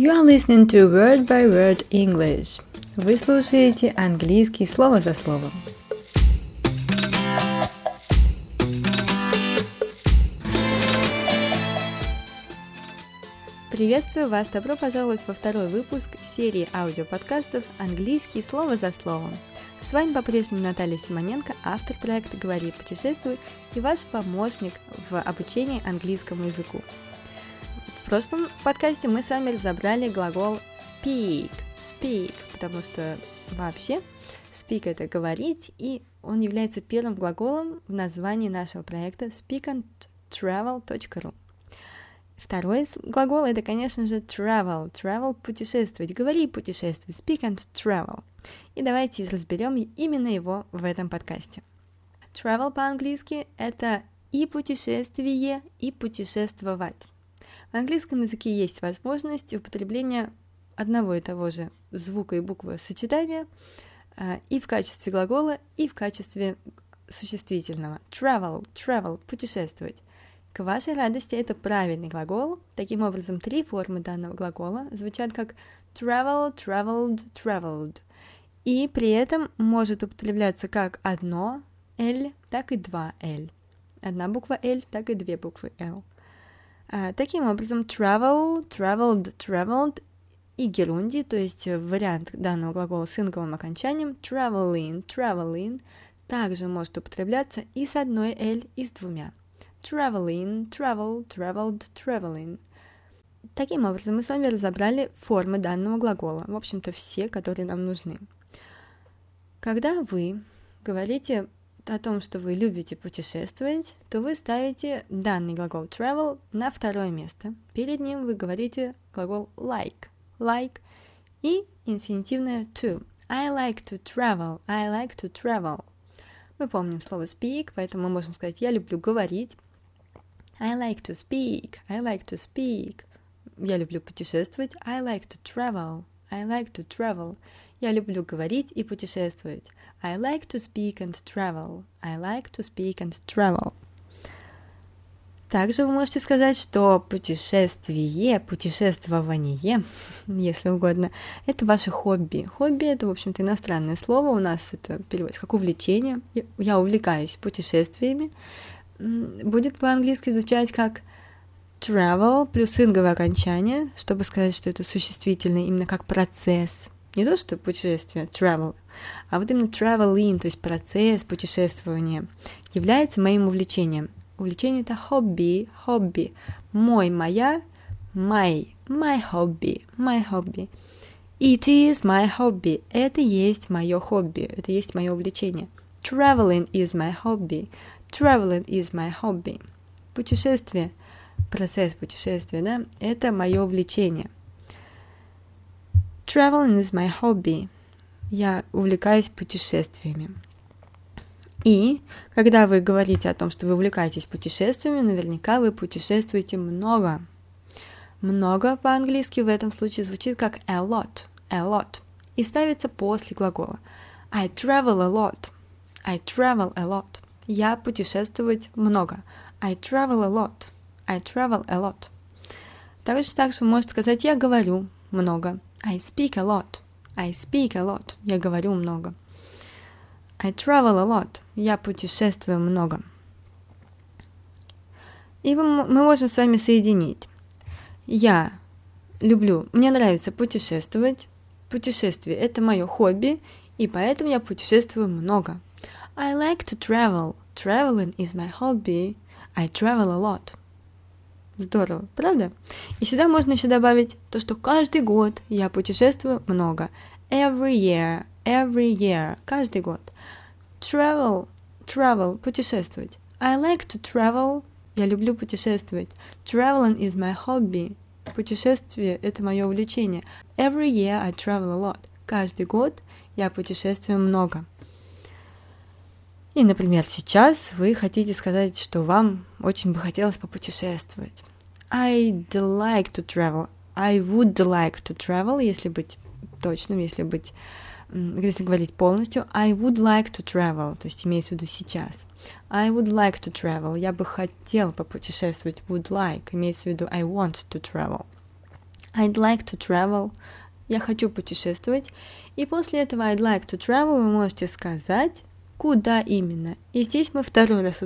You are listening to Word by Word English. Вы слушаете английский слово за словом. Приветствую вас! Добро пожаловать во второй выпуск серии аудиоподкастов «Английский слово за словом». С вами по-прежнему Наталья Симоненко, автор проекта «Говори, путешествуй» и ваш помощник в обучении английскому языку. Прошлом подкасте мы с вами разобрали глагол speak, speak, потому что вообще speak это говорить, и он является первым глаголом в названии нашего проекта speakandtravel.ru. Второй глагол это, конечно же, travel, travel путешествовать, говори путешествуй, speak and travel. И давайте разберем именно его в этом подкасте. Travel по-английски это и путешествие, и путешествовать. В английском языке есть возможность употребления одного и того же звука и буквы сочетания а, и в качестве глагола, и в качестве существительного. Travel, travel, путешествовать. К вашей радости это правильный глагол. Таким образом, три формы данного глагола звучат как travel, traveled, traveled. И при этом может употребляться как одно L, так и два L. Одна буква L, так и две буквы L. А, таким образом, travel, traveled, traveled и герунди, то есть вариант данного глагола с инговым окончанием traveling, traveling, также может употребляться и с одной L, и с двумя. Traveling, travel, traveled, traveling. Таким образом, мы с вами разобрали формы данного глагола, в общем-то, все, которые нам нужны. Когда вы говорите о том, что вы любите путешествовать, то вы ставите данный глагол travel на второе место. Перед ним вы говорите глагол like, like и инфинитивное to. I like to travel, I like to travel. Мы помним слово speak, поэтому мы можем сказать «я люблю говорить». I like to speak, I like to speak. Я люблю путешествовать. I like to travel, I like to travel. Я люблю говорить и путешествовать. I like to speak and travel. I like to speak and travel. Также вы можете сказать, что путешествие, путешествование, если угодно, это ваше хобби. Хобби это, в общем-то, иностранное слово. У нас это переводится как увлечение. Я увлекаюсь путешествиями. Будет по-английски звучать как travel плюс инговое окончание, чтобы сказать, что это существительное именно как процесс. Не то, что путешествие, travel, а вот именно traveling, то есть процесс путешествования, является моим увлечением. Увлечение это хобби, хобби. Мой, моя, my, my hobby, my hobby. It is my hobby. Это есть мое хобби, это есть мое увлечение. Traveling is my hobby. Traveling is my hobby. Путешествие, процесс путешествия, да, это мое увлечение – Traveling is my hobby. Я увлекаюсь путешествиями. И когда вы говорите о том, что вы увлекаетесь путешествиями, наверняка вы путешествуете много. Много по-английски в этом случае звучит как a lot, a lot, и ставится после глагола. I travel a lot. I travel a lot. Я путешествовать много. I travel a lot. I travel a lot. Также также вы можете сказать я говорю много. I speak a lot. I speak a lot. Я говорю много. I travel a lot. Я путешествую много. И мы можем с вами соединить. Я люблю, мне нравится путешествовать. Путешествие – это мое хобби, и поэтому я путешествую много. I like to travel. Traveling is my hobby. I travel a lot. Здорово, правда? И сюда можно еще добавить то, что каждый год я путешествую много. Every year, every year, каждый год. Travel, travel, путешествовать. I like to travel, я люблю путешествовать. Traveling is my hobby. Путешествие – это мое увлечение. Every year I travel a lot. Каждый год я путешествую много. И, например, сейчас вы хотите сказать, что вам очень бы хотелось попутешествовать. I'd like to travel. I would like to travel, если быть точным, если быть, если говорить полностью. I would like to travel, то есть имеется в виду сейчас. I would like to travel. Я бы хотел попутешествовать. Would like. Имеется в виду I want to travel. I'd like to travel. Я хочу путешествовать. И после этого I'd like to travel вы можете сказать, куда именно. И здесь мы второй раз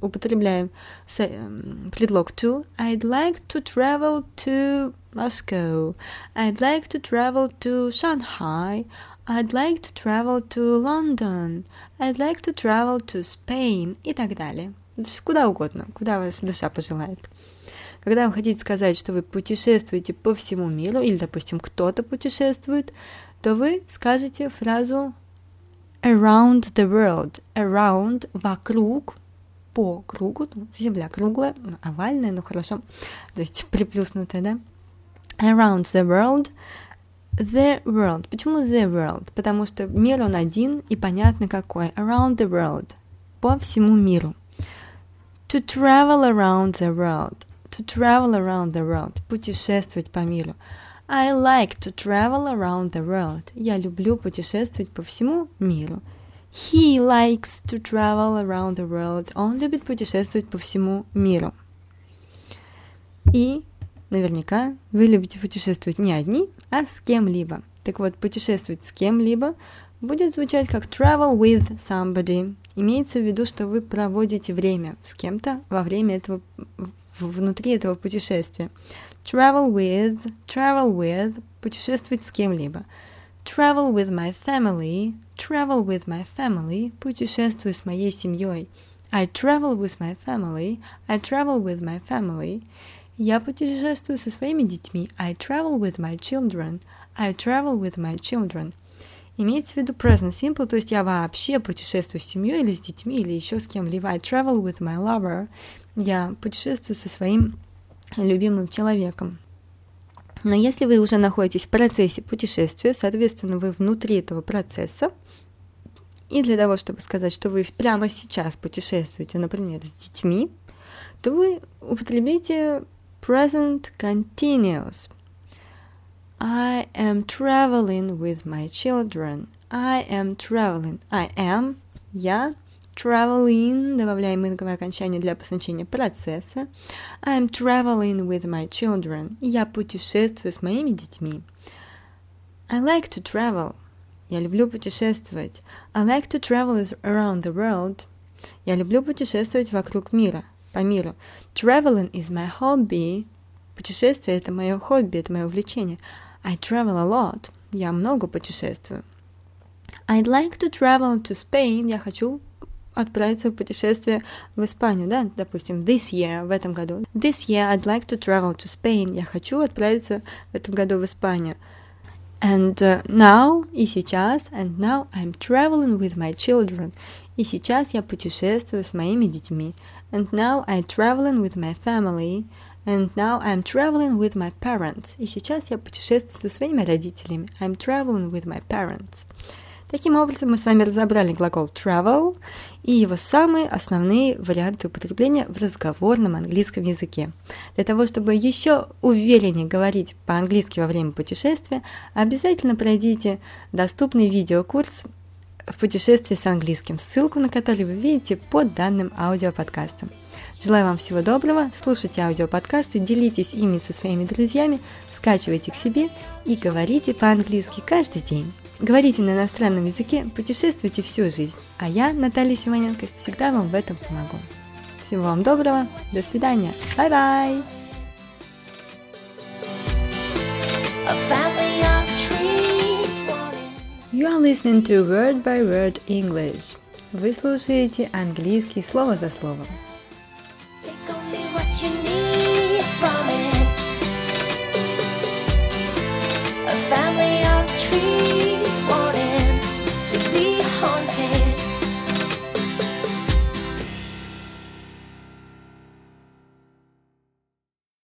употребляем эм, предлог to. I'd like to travel to Moscow. I'd like to travel to Shanghai. I'd like to travel to London. I'd like to travel to Spain и так далее. Куда угодно, куда ваша душа пожелает. Когда вы хотите сказать, что вы путешествуете по всему миру, или, допустим, кто-то путешествует, то вы скажете фразу around the world. Around – вокруг, по кругу, ну, земля круглая, ну, овальная, ну хорошо, то есть приплюснутая, да? Around the world The world. Почему the world? Потому что мир он один и понятно какой. Around the world. По всему миру. To travel around the world. To travel around the world. Путешествовать по миру. I like to travel around the world. Я люблю путешествовать по всему миру. He likes to travel around the world. Он любит путешествовать по всему миру. И наверняка вы любите путешествовать не одни, а с кем-либо. Так вот, путешествовать с кем-либо будет звучать как travel with somebody. Имеется в виду, что вы проводите время с кем-то во время этого, внутри этого путешествия. Travel with, travel with, путешествовать с кем-либо. Travel with my family, travel with my family, путешествую с моей семьей. I travel with my family, I travel with my family. Я путешествую со своими детьми. I travel with my children. I travel with my children. Имеется в виду present simple, то есть я вообще путешествую с семьей или с детьми, или еще с кем-либо. I travel with my lover. Я путешествую со своим любимым человеком. Но если вы уже находитесь в процессе путешествия, соответственно, вы внутри этого процесса, и для того, чтобы сказать, что вы прямо сейчас путешествуете, например, с детьми, то вы употребите present continuous. I am traveling with my children. I am traveling. I am. Я. Traveling. Добавляем инговое окончание для обозначения процесса. I am traveling with my children. Я путешествую с моими детьми. I like to travel. Я люблю путешествовать. I like to travel around the world. Я люблю путешествовать вокруг мира по миру. Traveling is my hobby. Путешествие – это мое хобби, это мое увлечение. I travel a lot. Я много путешествую. I'd like to travel to Spain. Я хочу отправиться в путешествие в Испанию, да, допустим, this year, в этом году. This year I'd like to travel to Spain. Я хочу отправиться в этом году в Испанию. And uh, now, и сейчас, and now I'm traveling with my children. И сейчас я путешествую с моими детьми. And now I'm traveling with my family. And now I'm traveling with my parents. И сейчас я путешествую со своими родителями. I'm traveling with my parents. Таким образом, мы с вами разобрали глагол travel и его самые основные варианты употребления в разговорном английском языке. Для того, чтобы еще увереннее говорить по-английски во время путешествия, обязательно пройдите доступный видеокурс в путешествии с английским, ссылку на который вы видите под данным аудиоподкастом. Желаю вам всего доброго, слушайте аудиоподкасты, делитесь ими со своими друзьями, скачивайте к себе и говорите по-английски каждый день. Говорите на иностранном языке, путешествуйте всю жизнь, а я, Наталья Симоненко, всегда вам в этом помогу. Всего вам доброго, до свидания, bye-bye! You are listening to Word by Word English. Вы слушаете английский слово за словом. Take only what you